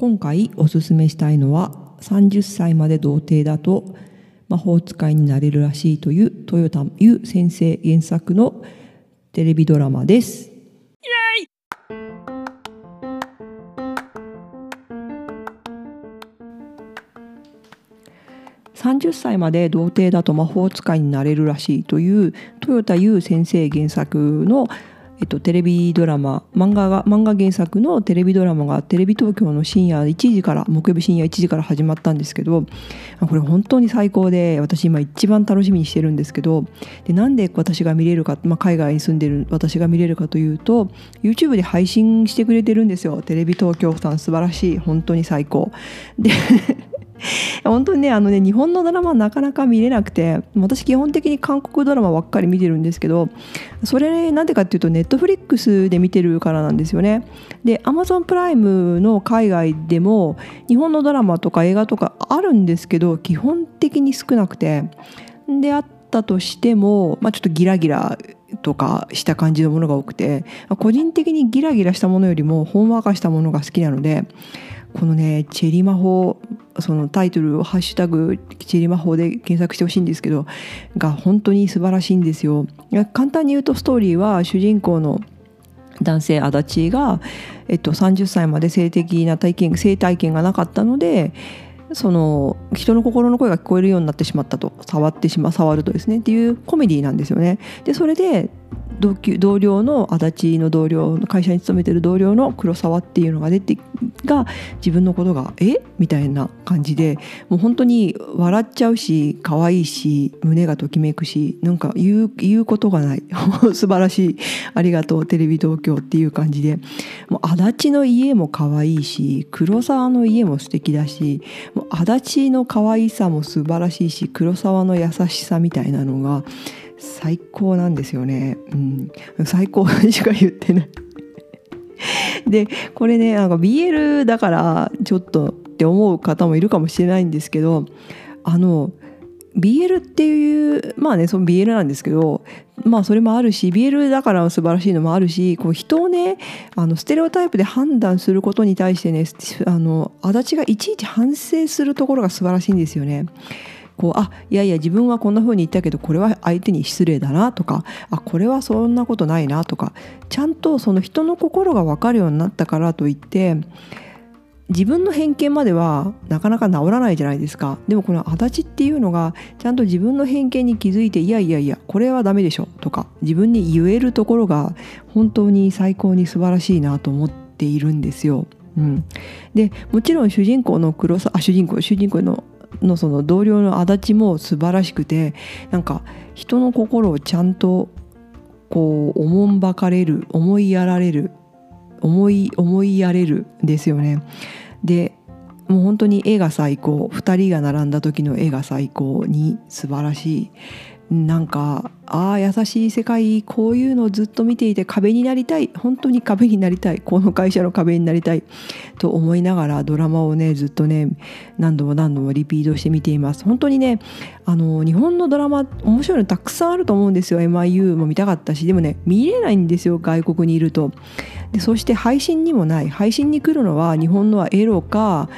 今回おすすめしたいのは30歳まで童貞だと魔法使いになれるらしいという豊田優先生原作のテレビドラマです。30歳まで童貞だと魔法使いになれるらしいという豊田優先生原作の、えっと、テレビドラマ漫画が漫画原作のテレビドラマがテレビ東京の深夜1時から木曜日深夜1時から始まったんですけどこれ本当に最高で私今一番楽しみにしてるんですけどでなんで私が見れるか、まあ、海外に住んでる私が見れるかというと YouTube で配信してくれてるんですよ。テレビ東京さん素晴らしい。本当に最高。で 本当にねあのね日本のドラマなかなか見れなくて私基本的に韓国ドラマばっかり見てるんですけどそれなんでかっていうとネットフリックスで見てるからなんですよね。で Amazon プライムの海外でも日本のドラマとか映画とかあるんですけど基本的に少なくて。であったとしても、まあ、ちょっとギラギラとかした感じのものが多くて個人的にギラギラしたものよりもほんわかしたものが好きなのでこのねチェリ魔法そのタイトルを「ハッシュタグチェリ魔法」で検索してほしいんですけどが本当に素晴らしいんですよ。簡単に言うとストーリーは主人公の男性足立が、えっと、30歳まで性的な体験性体験がなかったのでその人の心の声が聞こえるようになってしまったと触ってしま触るとですねっていうコメディなんですよね。でそれで同級同僚の足立の同僚の会社に勤めてる同僚の黒沢っていうのが出てが自分のことが「え？みたいな感じでもう本当に笑っちゃうし可愛いし胸がときめくしなんか言う言うことがない。素晴らしい。ありがとうテレビ東京っていう感じで。もう足立の家も可愛いし黒沢の家も素敵だしもう足立の可愛さも素晴らしいし黒沢の優しさみたいなのが最高なんですよね。うん、最高 しか言ってない。でこれねなんか BL だからちょっとって思う方もいるかもしれないんですけどあの BL っていうまあねその BL なんですけどまあそれもあるし BL だから素晴らしいのもあるしこう人をねあのステレオタイプで判断することに対してねあの足立がいちいち反省するところが素晴らしいんですよね。こうあいやいや自分はこんな風に言ったけどこれは相手に失礼だなとかあこれはそんなことないなとかちゃんとその人の心が分かるようになったからといって自分の偏見まではなかなか治らないじゃないですかでもこの足立っていうのがちゃんと自分の偏見に気づいていやいやいやこれはダメでしょとか自分に言えるところが本当に最高に素晴らしいなと思っているんですよ。うん、でもちろん主人公の黒沢あ主人公主人公ののその同僚の足立も素晴らしくてなんか人の心をちゃんとこうおもんばかれる思いやられる思い思いやれるですよね。でもう本当に絵が最高2人が並んだ時の絵が最高に素晴らしいなんかああ優しい世界こういうのをずっと見ていて壁になりたい。本当に壁になりたい。この会社の壁になりたい。と思いながらドラマをねずっとね何度も何度もリピートして見ています。本当にねあの日本のドラマ面白いのたくさんあると思うんですよ。MIU も見たかったし。でもね見れないんですよ外国にいると。でそして配信にもない。配信に来るのは日本のはエロか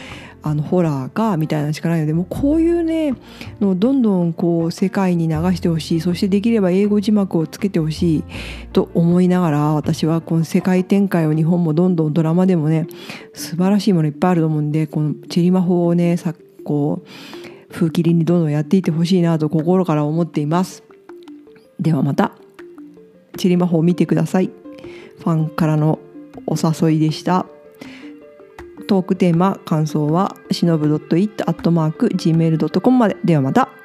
あのホラーかみたいなしかないのでもうこういうねのどんどんこう世界に流してほしいそしてできれば英語字幕をつけてほしいと思いながら私はこの世界展開を日本もどんどんドラマでもね素晴らしいものいっぱいあると思うんでこのチェリマ法をねさこう風切りにどんどんやっていってほしいなと心から思っています。ではまたチェリマ法を見てください。ファンからのお誘いでした。トークテーマ感想はしのぶ .it.gmail.com まで。ではまた。